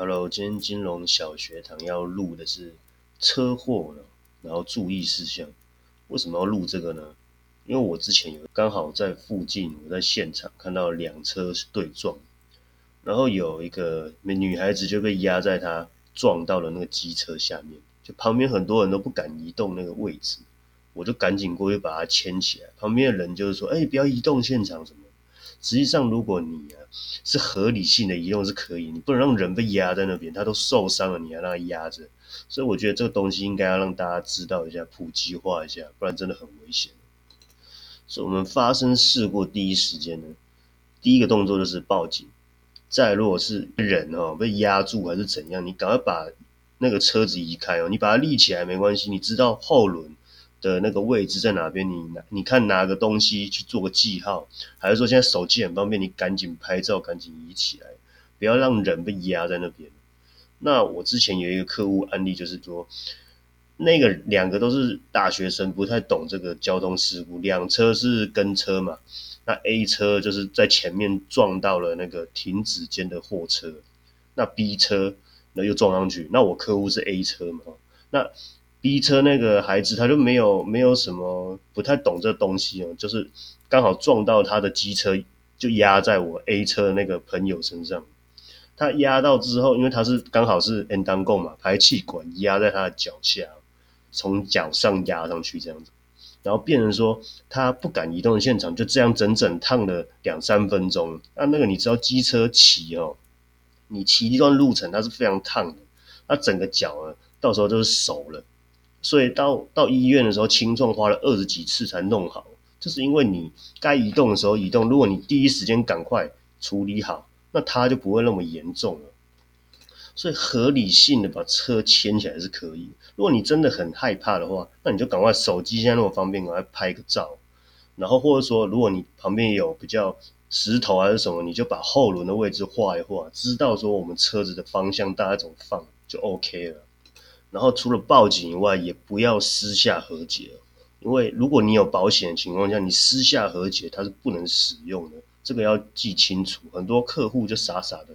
Hello，今天金融小学堂要录的是车祸了，然后注意事项。为什么要录这个呢？因为我之前有刚好在附近，我在现场看到两车对撞，然后有一个女孩子就被压在她撞到了那个机车下面，就旁边很多人都不敢移动那个位置，我就赶紧过去把她牵起来。旁边的人就是说：“哎，不要移动现场什么。”实际上，如果你啊是合理性的移动是可以，你不能让人被压在那边，他都受伤了，你还让他压着，所以我觉得这个东西应该要让大家知道一下，普及化一下，不然真的很危险。所以我们发生事故第一时间呢，第一个动作就是报警。再如果是人哦被压住还是怎样，你赶快把那个车子移开哦，你把它立起来没关系，你知道后轮。的那个位置在哪边？你拿你看拿个东西去做个记号，还是说现在手机很方便，你赶紧拍照，赶紧移起来，不要让人被压在那边。那我之前有一个客户案例，就是说那个两个都是大学生，不太懂这个交通事故，两车是跟车嘛，那 A 车就是在前面撞到了那个停止间的货车，那 B 车那又撞上去，那我客户是 A 车嘛，那。B 车那个孩子他就没有没有什么不太懂这东西哦，就是刚好撞到他的机车，就压在我 A 车那个朋友身上。他压到之后，因为他是刚好是 N 单共嘛，排气管压在他的脚下，从脚上压上去这样子，然后变成说他不敢移动的现场，就这样整整烫了两三分钟。那那个你知道机车骑哦，你骑一段路程它是非常烫的，那整个脚呢，到时候都是熟了。所以到到医院的时候，轻重花了二十几次才弄好，就是因为你该移动的时候移动，如果你第一时间赶快处理好，那它就不会那么严重了。所以合理性的把车牵起来是可以。如果你真的很害怕的话，那你就赶快手机现在那么方便，赶快拍个照，然后或者说如果你旁边有比较石头还是什么，你就把后轮的位置画一画，知道说我们车子的方向大概怎么放就 OK 了。然后除了报警以外，也不要私下和解，因为如果你有保险的情况下，你私下和解它是不能使用的，这个要记清楚。很多客户就傻傻的，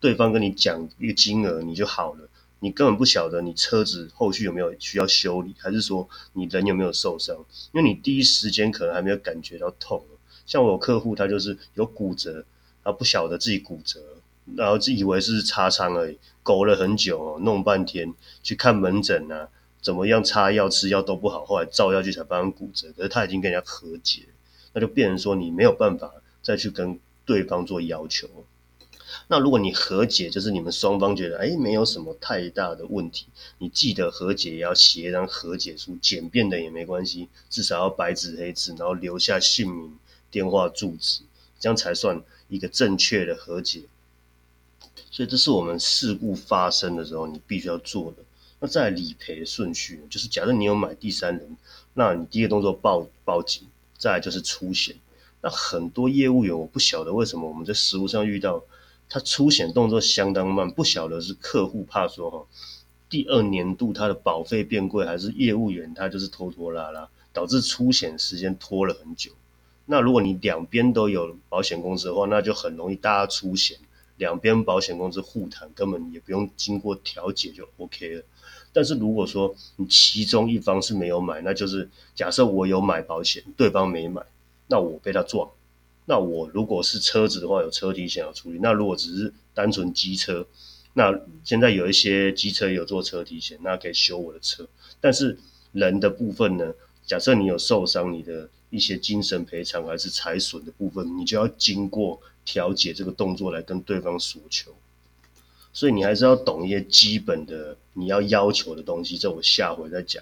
对方跟你讲一个金额你就好了，你根本不晓得你车子后续有没有需要修理，还是说你人有没有受伤，因为你第一时间可能还没有感觉到痛。像我有客户他就是有骨折，他不晓得自己骨折。然后自以为是擦伤而已，苟了很久哦，弄半天去看门诊啊，怎么样擦药吃药都不好，后来照药去才发现骨折。可是他已经跟人家和解，那就变成说你没有办法再去跟对方做要求。那如果你和解，就是你们双方觉得哎没有什么太大的问题，你记得和解也要写一张和解书，简便的也没关系，至少要白纸黑字，然后留下姓名、电话、住址，这样才算一个正确的和解。所以这是我们事故发生的时候你必须要做的。那在理赔顺序，就是假设你有买第三人，那你第一个动作报报警，再就是出险。那很多业务员我不晓得为什么我们在实务上遇到他出险动作相当慢，不晓得是客户怕说哈，第二年度他的保费变贵，还是业务员他就是拖拖拉拉，导致出险时间拖了很久。那如果你两边都有保险公司的话，那就很容易大家出险。两边保险公司互谈，根本也不用经过调解就 OK 了。但是如果说你其中一方是没有买，那就是假设我有买保险，对方没买，那我被他撞，那我如果是车子的话，有车体险要处理。那如果只是单纯机车，那现在有一些机车有做车体险，那可以修我的车。但是人的部分呢？假设你有受伤，你的一些精神赔偿还是财损的部分，你就要经过。调解这个动作来跟对方索求，所以你还是要懂一些基本的你要要求的东西，这我下回再讲。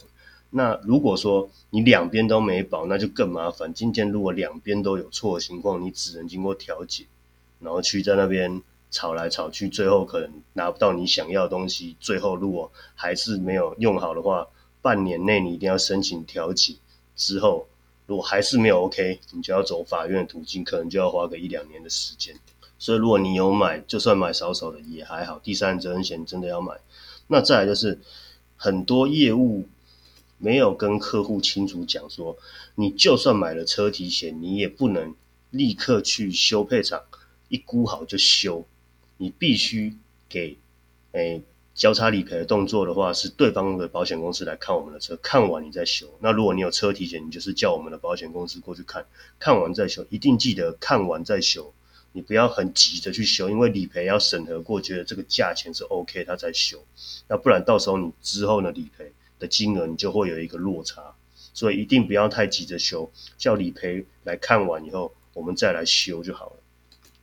那如果说你两边都没保，那就更麻烦。今天如果两边都有错的情况，你只能经过调解，然后去在那边吵来吵去，最后可能拿不到你想要的东西。最后如果还是没有用好的话，半年内你一定要申请调解之后。如果还是没有 OK，你就要走法院的途径，可能就要花个一两年的时间。所以如果你有买，就算买少少的也还好。第三责任险真的要买。那再来就是很多业务没有跟客户清楚讲说，你就算买了车体险，你也不能立刻去修配厂一估好就修，你必须给哎。交叉理赔的动作的话，是对方的保险公司来看我们的车，看完你再修。那如果你有车体险，你就是叫我们的保险公司过去看，看完再修。一定记得看完再修，你不要很急着去修，因为理赔要审核过，觉得这个价钱是 OK，他才修。那不然到时候你之后呢理赔的金额你就会有一个落差，所以一定不要太急着修，叫理赔来看完以后，我们再来修就好了。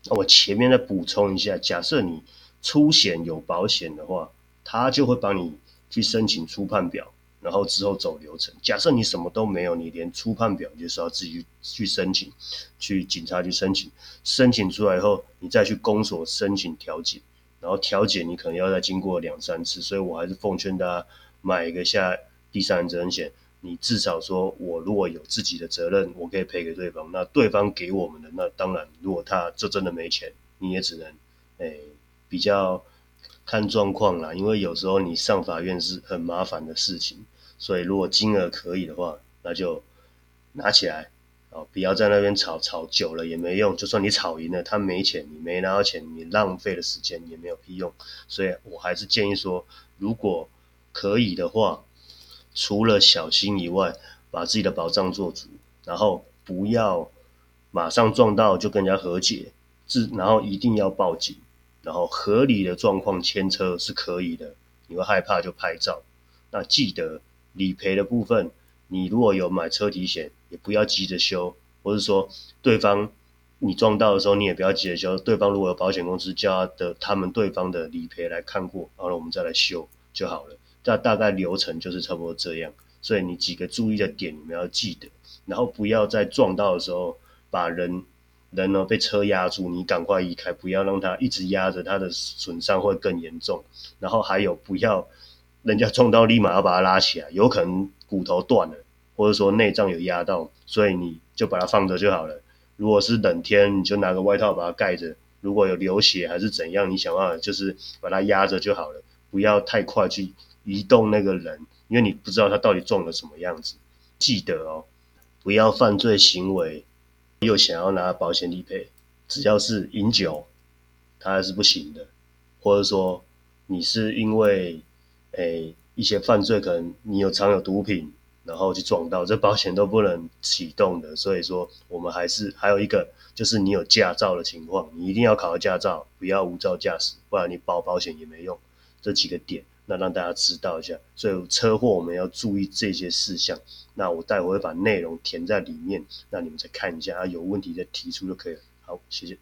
那我前面再补充一下，假设你出险有保险的话。他就会帮你去申请初判表，然后之后走流程。假设你什么都没有，你连初判表就是要自己去申请，去警察局申请。申请出来以后，你再去公所申请调解，然后调解你可能要再经过两三次。所以我还是奉劝大家买一个下第三人责任险。你至少说我如果有自己的责任，我可以赔给对方。那对方给我们的，那当然如果他就真的没钱，你也只能诶比较。看状况啦，因为有时候你上法院是很麻烦的事情，所以如果金额可以的话，那就拿起来哦，不要在那边吵吵久了也没用。就算你吵赢了，他没钱，你没拿到钱，你浪费了时间也没有屁用。所以我还是建议说，如果可以的话，除了小心以外，把自己的保障做足，然后不要马上撞到就跟人家和解，自然后一定要报警。然后合理的状况牵车是可以的，你会害怕就拍照。那记得理赔的部分，你如果有买车体险，也不要急着修，或者说对方你撞到的时候，你也不要急着修。对方如果有保险公司叫他的他们对方的理赔来看过，然后我们再来修就好了。这大概流程就是差不多这样。所以你几个注意的点你们要记得，然后不要在撞到的时候把人。人呢被车压住，你赶快移开，不要让他一直压着，他的损伤会更严重。然后还有不要人家撞到立马要把它拉起来，有可能骨头断了，或者说内脏有压到，所以你就把它放着就好了。如果是冷天，你就拿个外套把它盖着。如果有流血还是怎样，你想办法就是把它压着就好了，不要太快去移动那个人，因为你不知道他到底撞了什么样子。记得哦，不要犯罪行为。又想要拿保险理赔，只要是饮酒，它还是不行的。或者说你是因为诶一些犯罪，可能你有藏有毒品，然后去撞到，这保险都不能启动的。所以说我们还是还有一个，就是你有驾照的情况，你一定要考个驾照，不要无照驾驶，不然你保保险也没用。这几个点。那让大家知道一下，所以车祸我们要注意这些事项。那我待会会把内容填在里面，那你们再看一下啊，有问题再提出就可以了。好，谢谢。